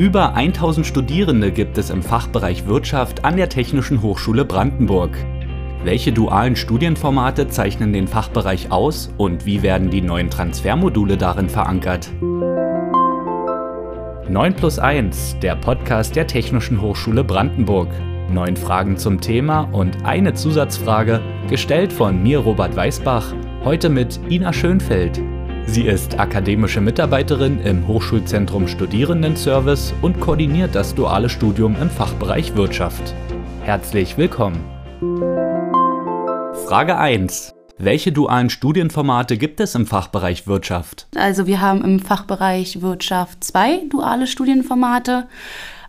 Über 1000 Studierende gibt es im Fachbereich Wirtschaft an der Technischen Hochschule Brandenburg. Welche dualen Studienformate zeichnen den Fachbereich aus und wie werden die neuen Transfermodule darin verankert? 9 plus 1, der Podcast der Technischen Hochschule Brandenburg. Neun Fragen zum Thema und eine Zusatzfrage, gestellt von mir Robert Weißbach, heute mit Ina Schönfeld. Sie ist akademische Mitarbeiterin im Hochschulzentrum Studierendenservice und koordiniert das duale Studium im Fachbereich Wirtschaft. Herzlich willkommen. Frage 1. Welche dualen Studienformate gibt es im Fachbereich Wirtschaft? Also wir haben im Fachbereich Wirtschaft zwei duale Studienformate.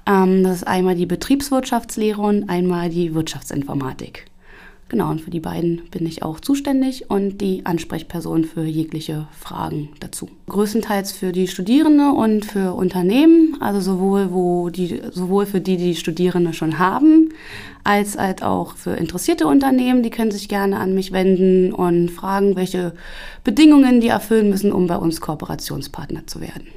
Ähm, das ist einmal die Betriebswirtschaftslehre und einmal die Wirtschaftsinformatik. Genau, und für die beiden bin ich auch zuständig und die Ansprechperson für jegliche Fragen dazu. Größtenteils für die Studierende und für Unternehmen, also sowohl, wo die, sowohl für die, die Studierende schon haben, als halt auch für interessierte Unternehmen. Die können sich gerne an mich wenden und fragen, welche Bedingungen die erfüllen müssen, um bei uns Kooperationspartner zu werden.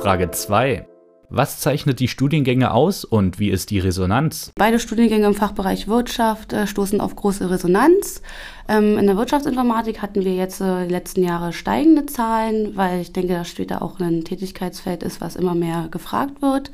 Frage 2. Was zeichnet die Studiengänge aus und wie ist die Resonanz? Beide Studiengänge im Fachbereich Wirtschaft äh, stoßen auf große Resonanz. Ähm, in der Wirtschaftsinformatik hatten wir jetzt äh, die letzten Jahre steigende Zahlen, weil ich denke, dass später auch ein Tätigkeitsfeld ist, was immer mehr gefragt wird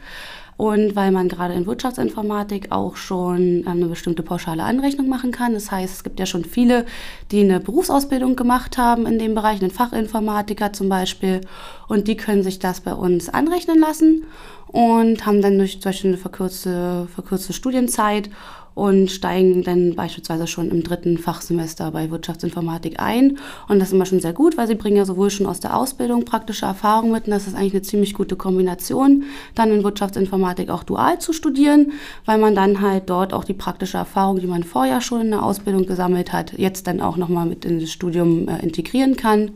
und weil man gerade in Wirtschaftsinformatik auch schon ähm, eine bestimmte pauschale Anrechnung machen kann. Das heißt, es gibt ja schon viele, die eine Berufsausbildung gemacht haben in dem Bereich, einen Fachinformatiker zum Beispiel, und die können sich das bei uns anrechnen lassen und haben dann durch zum Beispiel eine verkürzte, verkürzte Studienzeit und steigen dann beispielsweise schon im dritten Fachsemester bei Wirtschaftsinformatik ein. Und das ist immer schon sehr gut, weil sie bringen ja sowohl schon aus der Ausbildung praktische Erfahrung mit und das ist eigentlich eine ziemlich gute Kombination, dann in Wirtschaftsinformatik auch dual zu studieren, weil man dann halt dort auch die praktische Erfahrung, die man vorher schon in der Ausbildung gesammelt hat, jetzt dann auch nochmal mit in das Studium äh, integrieren kann.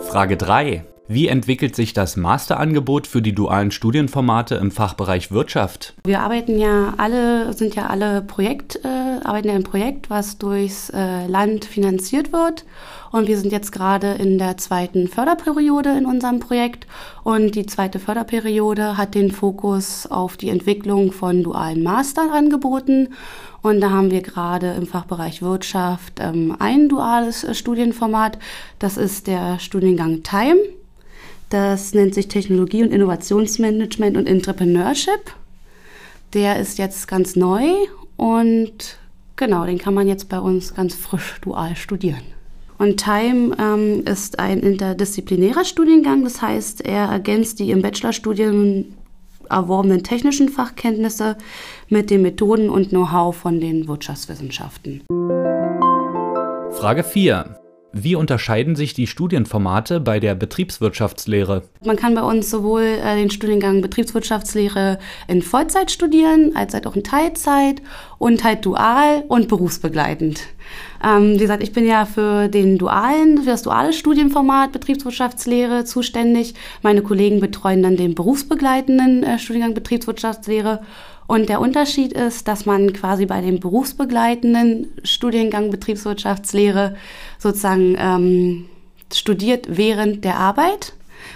Frage 3. Wie entwickelt sich das Masterangebot für die dualen Studienformate im Fachbereich Wirtschaft? Wir arbeiten ja alle, sind ja alle Projekt, äh, arbeiten ja im Projekt, was durchs äh, Land finanziert wird. Und wir sind jetzt gerade in der zweiten Förderperiode in unserem Projekt. Und die zweite Förderperiode hat den Fokus auf die Entwicklung von dualen Masterangeboten. Und da haben wir gerade im Fachbereich Wirtschaft ähm, ein duales äh, Studienformat. Das ist der Studiengang Time. Das nennt sich Technologie- und Innovationsmanagement und Entrepreneurship. Der ist jetzt ganz neu und genau, den kann man jetzt bei uns ganz frisch dual studieren. Und Time ähm, ist ein interdisziplinärer Studiengang, das heißt, er ergänzt die im Bachelorstudium erworbenen technischen Fachkenntnisse mit den Methoden und Know-how von den Wirtschaftswissenschaften. Frage 4. Wie unterscheiden sich die Studienformate bei der Betriebswirtschaftslehre? Man kann bei uns sowohl äh, den Studiengang Betriebswirtschaftslehre in Vollzeit studieren, als halt auch in Teilzeit und halt dual und berufsbegleitend. Ähm, wie gesagt, ich bin ja für den dualen, für das duale Studienformat Betriebswirtschaftslehre zuständig. Meine Kollegen betreuen dann den berufsbegleitenden äh, Studiengang Betriebswirtschaftslehre und der Unterschied ist, dass man quasi bei dem berufsbegleitenden Studiengang Betriebswirtschaftslehre sozusagen ähm, studiert während der Arbeit.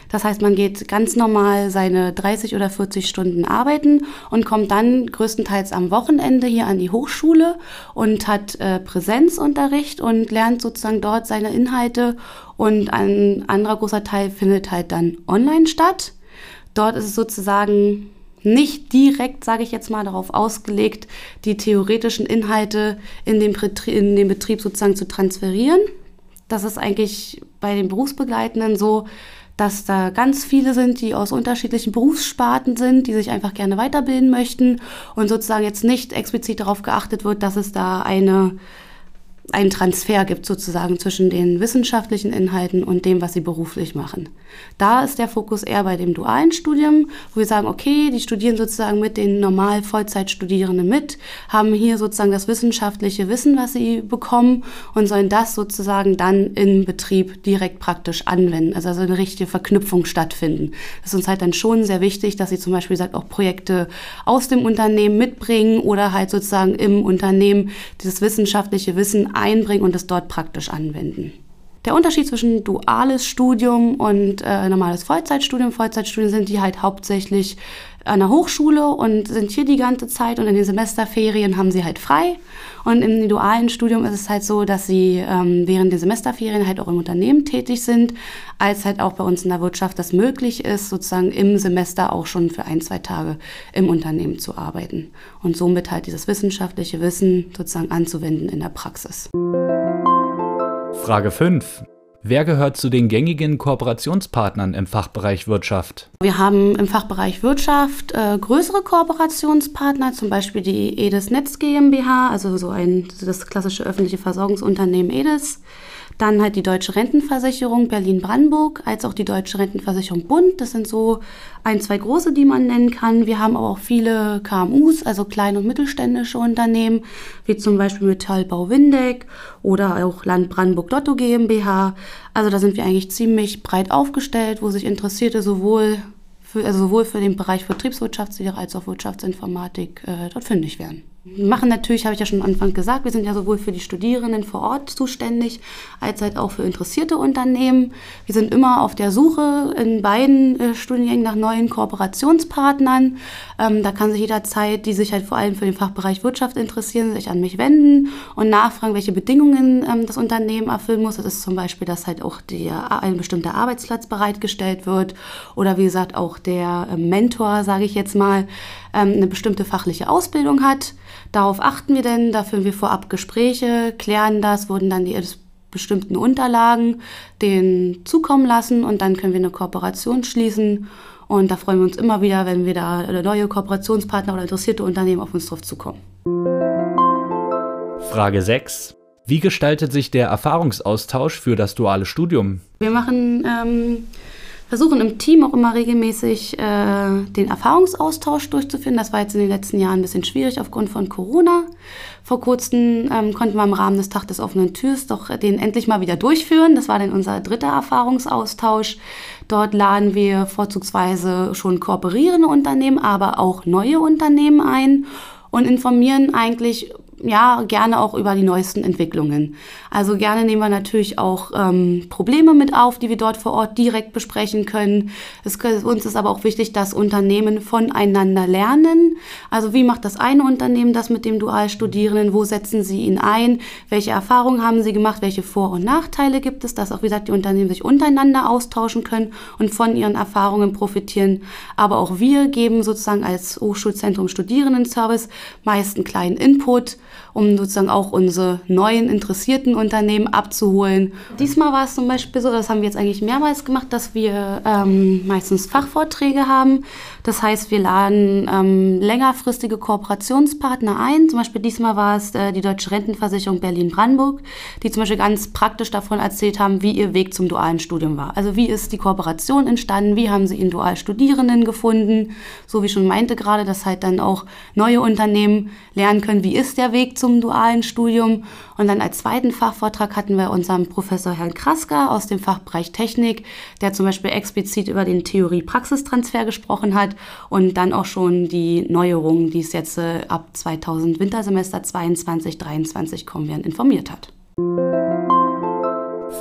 Das heißt, man geht ganz normal seine 30 oder 40 Stunden arbeiten und kommt dann größtenteils am Wochenende hier an die Hochschule und hat äh, Präsenzunterricht und lernt sozusagen dort seine Inhalte und ein anderer großer Teil findet halt dann online statt. Dort ist es sozusagen nicht direkt, sage ich jetzt mal, darauf ausgelegt, die theoretischen Inhalte in den, in den Betrieb sozusagen zu transferieren. Das ist eigentlich bei den Berufsbegleitenden so, dass da ganz viele sind, die aus unterschiedlichen Berufssparten sind, die sich einfach gerne weiterbilden möchten und sozusagen jetzt nicht explizit darauf geachtet wird, dass es da eine einen Transfer gibt sozusagen zwischen den wissenschaftlichen Inhalten und dem, was sie beruflich machen. Da ist der Fokus eher bei dem dualen Studium, wo wir sagen, okay, die studieren sozusagen mit den normal Vollzeitstudierenden mit, haben hier sozusagen das wissenschaftliche Wissen, was sie bekommen und sollen das sozusagen dann im Betrieb direkt praktisch anwenden. Also, also eine richtige Verknüpfung stattfinden. Das ist uns halt dann schon sehr wichtig, dass sie zum Beispiel sagt, auch Projekte aus dem Unternehmen mitbringen oder halt sozusagen im Unternehmen dieses wissenschaftliche Wissen einbringen und es dort praktisch anwenden. Der Unterschied zwischen duales Studium und äh, normales Vollzeitstudium, Vollzeitstudien sind die halt hauptsächlich an der Hochschule und sind hier die ganze Zeit und in den Semesterferien haben sie halt frei. Und im dualen Studium ist es halt so, dass sie ähm, während der Semesterferien halt auch im Unternehmen tätig sind, als halt auch bei uns in der Wirtschaft das möglich ist, sozusagen im Semester auch schon für ein, zwei Tage im Unternehmen zu arbeiten und somit halt dieses wissenschaftliche Wissen sozusagen anzuwenden in der Praxis. Frage 5. Wer gehört zu den gängigen Kooperationspartnern im Fachbereich Wirtschaft? Wir haben im Fachbereich Wirtschaft äh, größere Kooperationspartner, zum Beispiel die EDIS Netz GmbH, also so ein das klassische öffentliche Versorgungsunternehmen EDIS. Dann halt die Deutsche Rentenversicherung Berlin-Brandenburg, als auch die Deutsche Rentenversicherung Bund. Das sind so ein, zwei große, die man nennen kann. Wir haben aber auch viele KMUs, also kleine und mittelständische Unternehmen, wie zum Beispiel Metallbau Windeck oder auch Land Brandenburg Lotto GmbH. Also da sind wir eigentlich ziemlich breit aufgestellt, wo sich Interessierte sowohl für, also sowohl für den Bereich Vertriebswirtschaftslehre als auch Wirtschaftsinformatik äh, dort fündig werden machen natürlich, habe ich ja schon am Anfang gesagt, wir sind ja sowohl für die Studierenden vor Ort zuständig, als halt auch für interessierte Unternehmen. Wir sind immer auf der Suche in beiden äh, Studiengängen nach neuen Kooperationspartnern. Ähm, da kann sich jederzeit, die sich halt vor allem für den Fachbereich Wirtschaft interessieren, sich an mich wenden und nachfragen, welche Bedingungen ähm, das Unternehmen erfüllen muss. Das ist zum Beispiel, dass halt auch der, ein bestimmter Arbeitsplatz bereitgestellt wird oder wie gesagt auch der äh, Mentor, sage ich jetzt mal, ähm, eine bestimmte fachliche Ausbildung hat. Darauf achten wir denn, da führen wir vorab Gespräche, klären das, wurden dann die bestimmten Unterlagen denen zukommen lassen und dann können wir eine Kooperation schließen. Und da freuen wir uns immer wieder, wenn wir da neue Kooperationspartner oder interessierte Unternehmen auf uns drauf zukommen. Frage 6. Wie gestaltet sich der Erfahrungsaustausch für das duale Studium? Wir machen ähm, versuchen im Team auch immer regelmäßig äh, den Erfahrungsaustausch durchzuführen. Das war jetzt in den letzten Jahren ein bisschen schwierig aufgrund von Corona. Vor kurzem ähm, konnten wir im Rahmen des Tag des offenen Türs doch den endlich mal wieder durchführen. Das war dann unser dritter Erfahrungsaustausch. Dort laden wir vorzugsweise schon kooperierende Unternehmen, aber auch neue Unternehmen ein und informieren eigentlich ja, gerne auch über die neuesten Entwicklungen. Also gerne nehmen wir natürlich auch ähm, Probleme mit auf, die wir dort vor Ort direkt besprechen können. Es, uns ist aber auch wichtig, dass Unternehmen voneinander lernen. Also wie macht das eine Unternehmen das mit dem Dualstudierenden? Wo setzen sie ihn ein? Welche Erfahrungen haben sie gemacht? Welche Vor- und Nachteile gibt es? Dass auch, wie gesagt, die Unternehmen sich untereinander austauschen können und von ihren Erfahrungen profitieren. Aber auch wir geben sozusagen als Hochschulzentrum Studierendenservice meist einen kleinen Input um sozusagen auch unsere neuen interessierten Unternehmen abzuholen. Diesmal war es zum Beispiel so, das haben wir jetzt eigentlich mehrmals gemacht, dass wir ähm, meistens Fachvorträge haben. Das heißt, wir laden ähm, längerfristige Kooperationspartner ein. Zum Beispiel diesmal war es äh, die Deutsche Rentenversicherung Berlin-Brandenburg, die zum Beispiel ganz praktisch davon erzählt haben, wie ihr Weg zum dualen Studium war. Also wie ist die Kooperation entstanden, wie haben sie ihren Dualstudierenden gefunden, so wie schon meinte gerade, dass halt dann auch neue Unternehmen lernen können, wie ist der Weg zum dualen Studium. Und dann als zweiten Fachvortrag hatten wir unseren Professor Herrn Krasker aus dem Fachbereich Technik, der zum Beispiel explizit über den Theorie-Praxistransfer gesprochen hat und dann auch schon die Neuerungen, die es jetzt äh, ab 2000 Wintersemester 22, 23 kommen werden, informiert hat.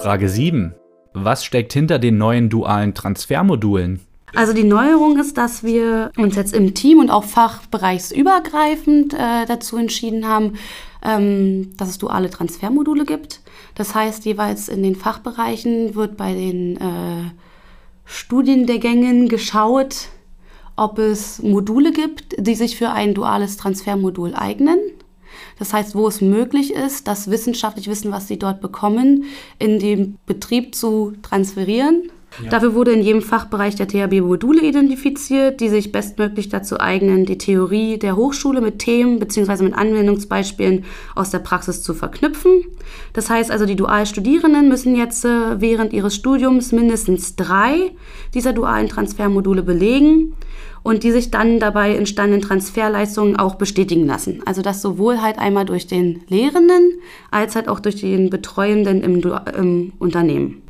Frage 7. Was steckt hinter den neuen dualen Transfermodulen? Also die Neuerung ist, dass wir uns jetzt im Team und auch fachbereichsübergreifend äh, dazu entschieden haben, ähm, dass es duale Transfermodule gibt. Das heißt, jeweils in den Fachbereichen wird bei den äh, Studiengängen geschaut, ob es Module gibt, die sich für ein duales Transfermodul eignen. Das heißt, wo es möglich ist, das wissenschaftliche Wissen, was sie dort bekommen, in den Betrieb zu transferieren Dafür wurde in jedem Fachbereich der THB Module identifiziert, die sich bestmöglich dazu eignen, die Theorie der Hochschule mit Themen bzw. mit Anwendungsbeispielen aus der Praxis zu verknüpfen. Das heißt also, die Dualstudierenden müssen jetzt äh, während ihres Studiums mindestens drei dieser dualen Transfermodule belegen und die sich dann dabei entstandenen Transferleistungen auch bestätigen lassen. Also das sowohl halt einmal durch den Lehrenden als halt auch durch den Betreuenden im, im Unternehmen.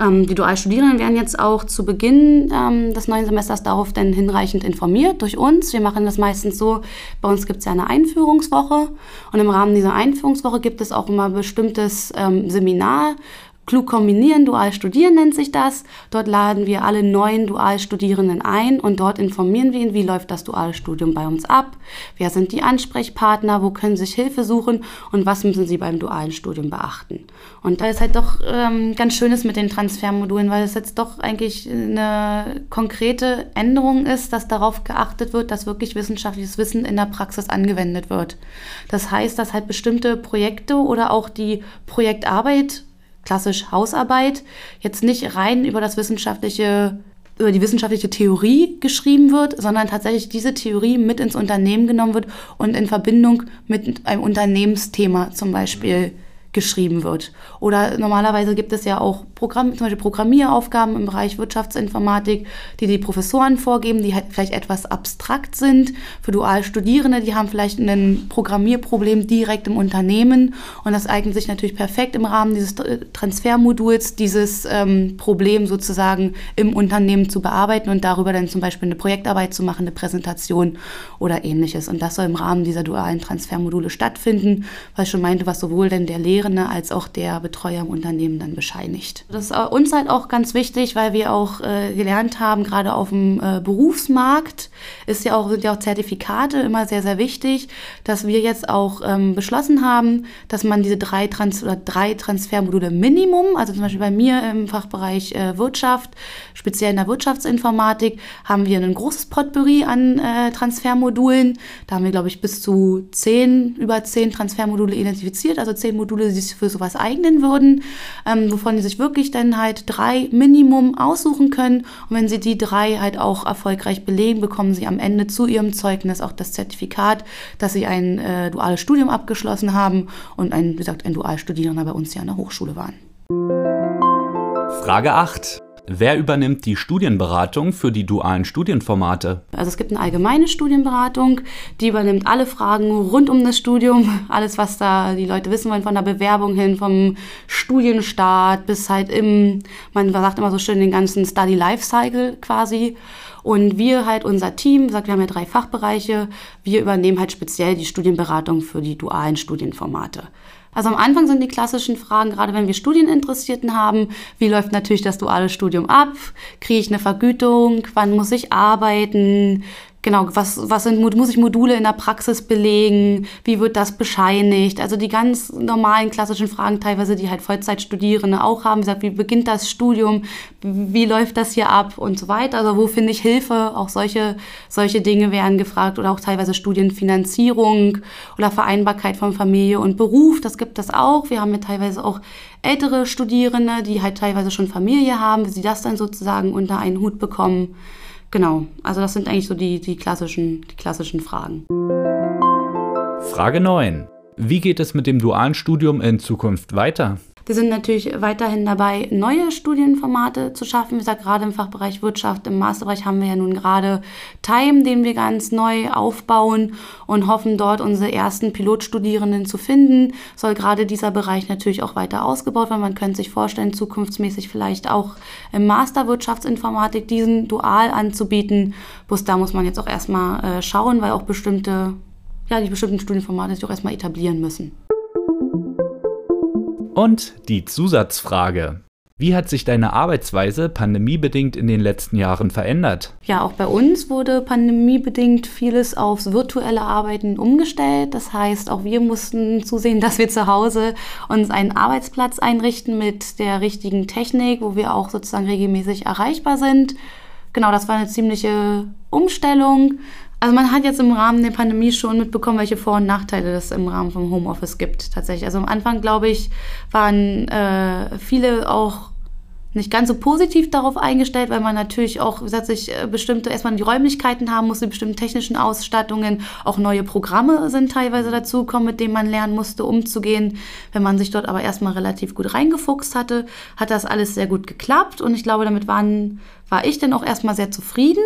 Ähm, die Dualstudierenden werden jetzt auch zu Beginn ähm, des neuen Semesters darauf dann hinreichend informiert durch uns. Wir machen das meistens so, bei uns gibt es ja eine Einführungswoche und im Rahmen dieser Einführungswoche gibt es auch immer bestimmtes ähm, Seminar, Klug kombinieren, dual studieren nennt sich das. Dort laden wir alle neuen Dualstudierenden ein und dort informieren wir ihn, wie läuft das Dualstudium bei uns ab, wer sind die Ansprechpartner, wo können sie sich Hilfe suchen und was müssen sie beim dualen Studium beachten. Und da ist halt doch ähm, ganz schönes mit den Transfermodulen, weil es jetzt doch eigentlich eine konkrete Änderung ist, dass darauf geachtet wird, dass wirklich wissenschaftliches Wissen in der Praxis angewendet wird. Das heißt, dass halt bestimmte Projekte oder auch die Projektarbeit klassisch Hausarbeit jetzt nicht rein über das wissenschaftliche über die wissenschaftliche Theorie geschrieben wird, sondern tatsächlich diese Theorie mit ins Unternehmen genommen wird und in Verbindung mit einem Unternehmensthema zum Beispiel geschrieben wird. Oder normalerweise gibt es ja auch Programm, zum Beispiel Programmieraufgaben im Bereich Wirtschaftsinformatik, die die Professoren vorgeben, die halt vielleicht etwas abstrakt sind. Für Dualstudierende, die haben vielleicht ein Programmierproblem direkt im Unternehmen und das eignet sich natürlich perfekt im Rahmen dieses Transfermoduls, dieses ähm, Problem sozusagen im Unternehmen zu bearbeiten und darüber dann zum Beispiel eine Projektarbeit zu machen, eine Präsentation oder ähnliches. Und das soll im Rahmen dieser dualen Transfermodule stattfinden, weil ich schon meinte, was sowohl denn der Lehrer Lehrende als auch der Betreuer im Unternehmen dann bescheinigt. Das ist uns halt auch ganz wichtig, weil wir auch äh, gelernt haben, gerade auf dem äh, Berufsmarkt ist ja auch, sind ja auch Zertifikate immer sehr, sehr wichtig, dass wir jetzt auch ähm, beschlossen haben, dass man diese drei, Trans oder drei Transfermodule Minimum, also zum Beispiel bei mir im Fachbereich äh, Wirtschaft, speziell in der Wirtschaftsinformatik, haben wir ein großes Potpourri an äh, Transfermodulen. Da haben wir, glaube ich, bis zu zehn, über zehn Transfermodule identifiziert, also zehn Module, die sich für sowas eignen würden, ähm, wovon die sich wirklich dann halt drei Minimum aussuchen können. Und wenn sie die drei halt auch erfolgreich belegen, bekommen sie am Ende zu ihrem Zeugnis auch das Zertifikat, dass sie ein äh, duales Studium abgeschlossen haben und ein, wie gesagt, ein Dualstudierender bei uns hier an der Hochschule waren. Frage 8. Wer übernimmt die Studienberatung für die dualen Studienformate? Also es gibt eine allgemeine Studienberatung, die übernimmt alle Fragen rund um das Studium, alles was da die Leute wissen wollen, von der Bewerbung hin, vom Studienstart bis halt im, man sagt immer so schön, den ganzen Study Lifecycle quasi. Und wir halt, unser Team, sagt, wir haben ja drei Fachbereiche, wir übernehmen halt speziell die Studienberatung für die dualen Studienformate. Also am Anfang sind die klassischen Fragen, gerade wenn wir Studieninteressierten haben, wie läuft natürlich das duale Studium ab? Kriege ich eine Vergütung? Wann muss ich arbeiten? Genau, was, was sind, muss ich Module in der Praxis belegen? Wie wird das bescheinigt? Also die ganz normalen klassischen Fragen teilweise, die halt Vollzeitstudierende auch haben. Wie gesagt, wie beginnt das Studium? Wie läuft das hier ab? Und so weiter. Also wo finde ich Hilfe? Auch solche, solche Dinge werden gefragt. Oder auch teilweise Studienfinanzierung oder Vereinbarkeit von Familie und Beruf. Das gibt es auch. Wir haben ja teilweise auch ältere Studierende, die halt teilweise schon Familie haben, wie sie das dann sozusagen unter einen Hut bekommen. Genau, also das sind eigentlich so die, die, klassischen, die klassischen Fragen. Frage 9. Wie geht es mit dem dualen Studium in Zukunft weiter? Wir sind natürlich weiterhin dabei, neue Studienformate zu schaffen. Wie gesagt, gerade im Fachbereich Wirtschaft, im Masterbereich haben wir ja nun gerade Time, den wir ganz neu aufbauen und hoffen dort unsere ersten Pilotstudierenden zu finden. Soll gerade dieser Bereich natürlich auch weiter ausgebaut werden. Man könnte sich vorstellen, zukunftsmäßig vielleicht auch im Master Wirtschaftsinformatik diesen dual anzubieten. Bloß da muss man jetzt auch erstmal äh, schauen, weil auch bestimmte, ja, die bestimmten Studienformate sich auch erstmal etablieren müssen. Und die Zusatzfrage. Wie hat sich deine Arbeitsweise pandemiebedingt in den letzten Jahren verändert? Ja, auch bei uns wurde pandemiebedingt vieles aufs virtuelle Arbeiten umgestellt. Das heißt, auch wir mussten zusehen, dass wir zu Hause uns einen Arbeitsplatz einrichten mit der richtigen Technik, wo wir auch sozusagen regelmäßig erreichbar sind. Genau, das war eine ziemliche Umstellung. Also man hat jetzt im Rahmen der Pandemie schon mitbekommen, welche Vor- und Nachteile es im Rahmen vom Homeoffice gibt tatsächlich. Also am Anfang, glaube ich, waren äh, viele auch nicht ganz so positiv darauf eingestellt, weil man natürlich auch, sich äh, bestimmte, erstmal die Räumlichkeiten haben musste, bestimmte technischen Ausstattungen, auch neue Programme sind teilweise dazugekommen, mit denen man lernen musste, umzugehen. Wenn man sich dort aber erstmal relativ gut reingefuchst hatte, hat das alles sehr gut geklappt und ich glaube, damit waren, war ich dann auch erstmal sehr zufrieden.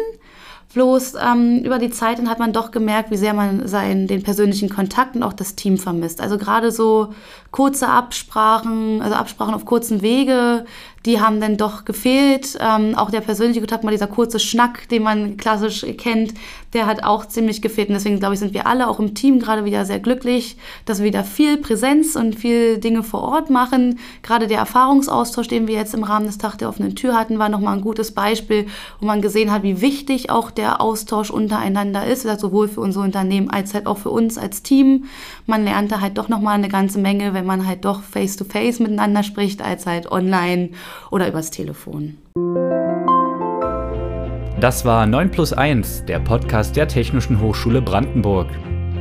Bloß ähm, über die Zeit dann hat man doch gemerkt, wie sehr man seinen, den persönlichen Kontakt und auch das Team vermisst. Also gerade so kurze Absprachen, also Absprachen auf kurzen Wege, die haben dann doch gefehlt. Ähm, auch der persönliche Kontakt, mal dieser kurze Schnack, den man klassisch kennt, der hat auch ziemlich gefehlt. Und deswegen, glaube ich, sind wir alle auch im Team gerade wieder sehr glücklich, dass wir wieder viel Präsenz und viel Dinge vor Ort machen. Gerade der Erfahrungsaustausch, den wir jetzt im Rahmen des Tag der offenen Tür hatten, war nochmal ein gutes Beispiel, wo man gesehen hat, wie wichtig auch der Austausch untereinander ist, sowohl für unsere Unternehmen als halt auch für uns als Team. Man lernt da halt doch nochmal eine ganze Menge, wenn man halt doch face-to-face -face miteinander spricht, als halt online oder übers Telefon. Das war 9 plus 1, der Podcast der Technischen Hochschule Brandenburg.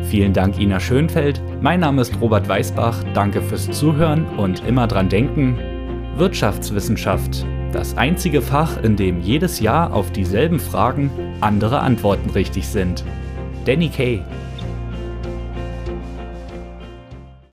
Vielen Dank, Ina Schönfeld. Mein Name ist Robert Weißbach. Danke fürs Zuhören und immer dran denken. Wirtschaftswissenschaft, das einzige Fach, in dem jedes Jahr auf dieselben Fragen andere Antworten richtig sind. Danny Kay.